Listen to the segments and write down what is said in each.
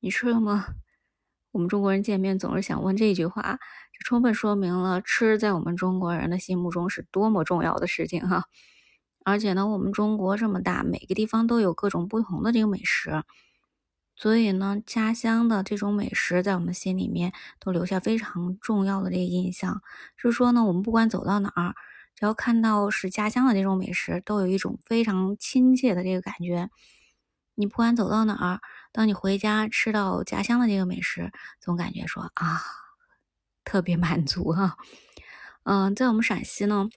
你吃了吗？我们中国人见面总是想问这句话，这充分说明了吃在我们中国人的心目中是多么重要的事情哈。而且呢，我们中国这么大，每个地方都有各种不同的这个美食，所以呢，家乡的这种美食在我们心里面都留下非常重要的这个印象。就是说呢，我们不管走到哪儿，只要看到是家乡的这种美食，都有一种非常亲切的这个感觉。你不管走到哪儿，当你回家吃到家乡的这个美食，总感觉说啊，特别满足哈。嗯，在我们陕西呢，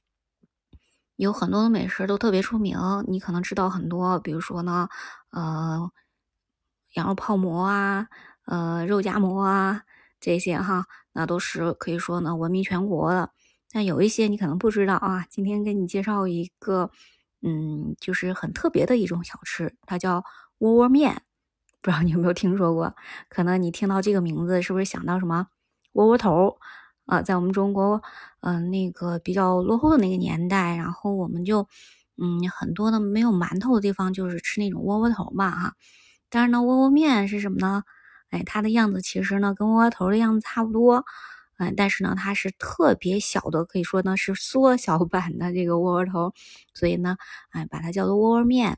有很多的美食都特别出名，你可能知道很多，比如说呢，呃，羊肉泡馍啊，呃，肉夹馍啊，这些哈，那都是可以说呢闻名全国的。但有一些你可能不知道啊，今天给你介绍一个，嗯，就是很特别的一种小吃，它叫。窝窝面，不知道你有没有听说过？可能你听到这个名字，是不是想到什么窝窝头啊？在我们中国，嗯，那个比较落后的那个年代，然后我们就，嗯，很多的没有馒头的地方，就是吃那种窝窝头嘛，哈。但是呢，窝窝面是什么呢？哎，它的样子其实呢，跟窝窝头的样子差不多，嗯，但是呢，它是特别小的，可以说呢是缩小版的这个窝窝头，所以呢，哎，把它叫做窝窝面，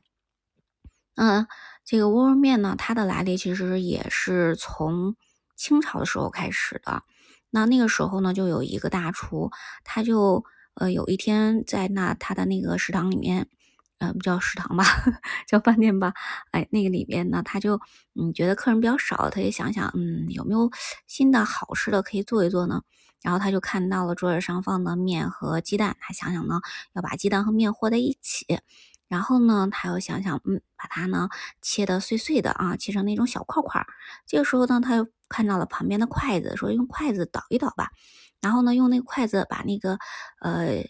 嗯。这个窝窝面呢，它的来历其实也是从清朝的时候开始的。那那个时候呢，就有一个大厨，他就呃有一天在那他的那个食堂里面，呃不叫食堂吧，叫饭店吧，哎那个里面呢，他就嗯觉得客人比较少，他也想想嗯有没有新的好吃的可以做一做呢？然后他就看到了桌子上放的面和鸡蛋，他想想呢要把鸡蛋和面和在一起。然后呢，他又想想，嗯，把它呢切的碎碎的啊，切成那种小块块。这个时候呢，他又看到了旁边的筷子，说用筷子捣一捣吧。然后呢，用那个筷子把那个呃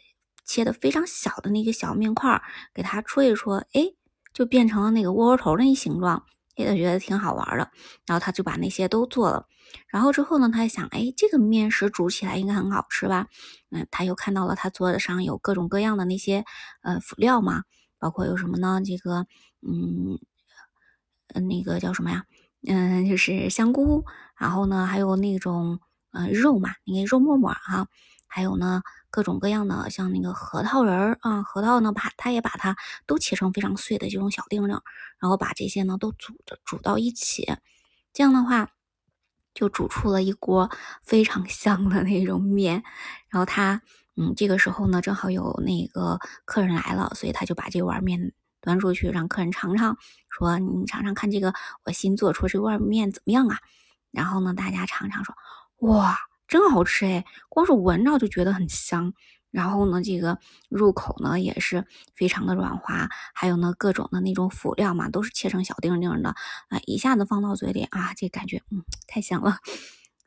切的非常小的那个小面块给它戳一戳，哎，就变成了那个窝窝头那一形状，也觉得挺好玩的。然后他就把那些都做了。然后之后呢，他想，哎，这个面食煮起来应该很好吃吧？嗯，他又看到了他桌子上有各种各样的那些呃辅料嘛。包括有什么呢？这个，嗯，那个叫什么呀？嗯，就是香菇，然后呢，还有那种，呃，肉嘛，那个肉沫沫哈，还有呢，各种各样的，像那个核桃仁儿啊，核桃呢，把它也把它都切成非常碎的这种小丁丁，然后把这些呢都煮着煮到一起，这样的话，就煮出了一锅非常香的那种面，然后它。嗯，这个时候呢，正好有那个客人来了，所以他就把这碗面端出去，让客人尝尝，说：“你尝尝看，这个我新做出这碗面怎么样啊？”然后呢，大家尝尝，说：“哇，真好吃哎！光是闻着就觉得很香。然后呢，这个入口呢也是非常的软滑，还有呢各种的那种辅料嘛，都是切成小丁丁的啊，一下子放到嘴里啊，这感觉嗯太香了。”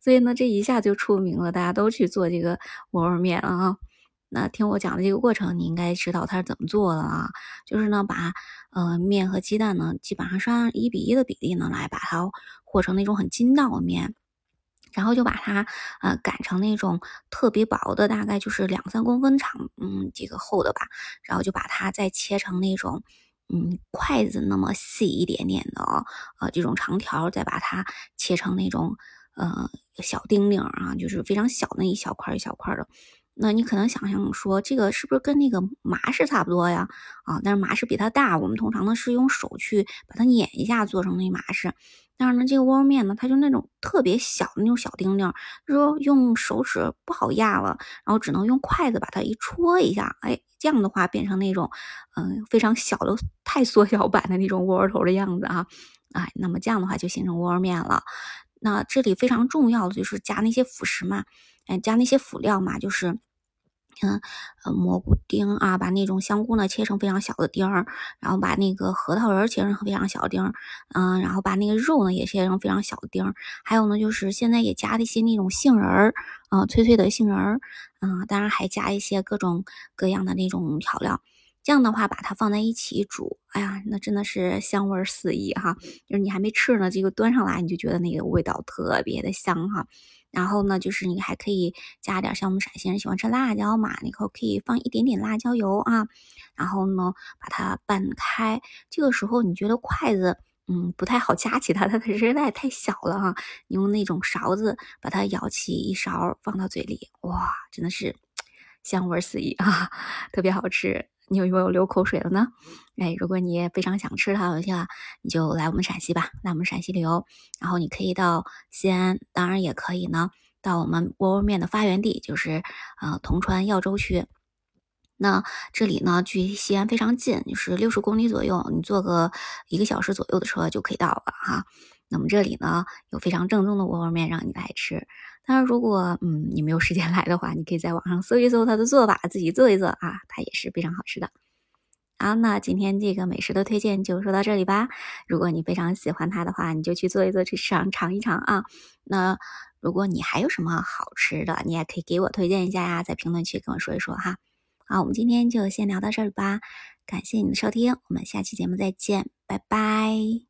所以呢，这一下就出名了，大家都去做这个窝窝面啊。那听我讲的这个过程，你应该知道它是怎么做的啊。就是呢，把呃面和鸡蛋呢，基本上是按一比一的比例呢，来把它和成那种很筋道的面，然后就把它呃擀成那种特别薄的，大概就是两三公分长，嗯，这个厚的吧。然后就把它再切成那种嗯筷子那么细一点点的呃这种长条，再把它切成那种。呃，小丁丁啊，就是非常小的一小块一小块的。那你可能想象说，这个是不是跟那个麻是差不多呀？啊，但是麻是比它大。我们通常呢是用手去把它碾一下做成那麻是。但是呢，这个窝窝面呢，它就那种特别小的那种小丁丁，就说用手指不好压了，然后只能用筷子把它一戳一下，哎，这样的话变成那种嗯非常小的、太缩小版的那种窝窝头的样子啊。哎，那么这样的话就形成窝窝面了。那这里非常重要的就是加那些辅食嘛，嗯，加那些辅料嘛，就是，嗯，呃，蘑菇丁啊，把那种香菇呢切成非常小的丁儿，然后把那个核桃仁切成非常小的丁儿，嗯，然后把那个肉呢也切成非常小的丁儿，还有呢就是现在也加了一些那种杏仁儿，啊，脆脆的杏仁儿，嗯，当然还加一些各种各样的那种调料。这样的话，把它放在一起煮，哎呀，那真的是香味四溢哈！就是你还没吃呢，这个端上来你就觉得那个味道特别的香哈。然后呢，就是你还可以加点像我们陕西人喜欢吃辣椒嘛，你可可以放一点点辣椒油啊。然后呢，把它拌开。这个时候你觉得筷子嗯，不太好夹起它，它的实在太小了哈。你用那种勺子把它舀起一勺放到嘴里，哇，真的是香味四溢啊，特别好吃。你有没有流口水了呢？哎，如果你也非常想吃它的话，你就来我们陕西吧，来我们陕西旅游。然后你可以到西安，当然也可以呢，到我们窝窝面的发源地，就是呃铜川耀州区。那这里呢，距西安非常近，就是六十公里左右，你坐个一个小时左右的车就可以到了哈。那么这里呢，有非常正宗的窝窝面让你来吃。当然，如果嗯你没有时间来的话，你可以在网上搜一搜它的做法，自己做一做啊，它也是非常好吃的。好，那今天这个美食的推荐就说到这里吧。如果你非常喜欢它的话，你就去做一做，去尝尝一尝啊。那如果你还有什么好吃的，你也可以给我推荐一下呀，在评论区跟我说一说哈。好，我们今天就先聊到这里吧。感谢你的收听，我们下期节目再见，拜拜。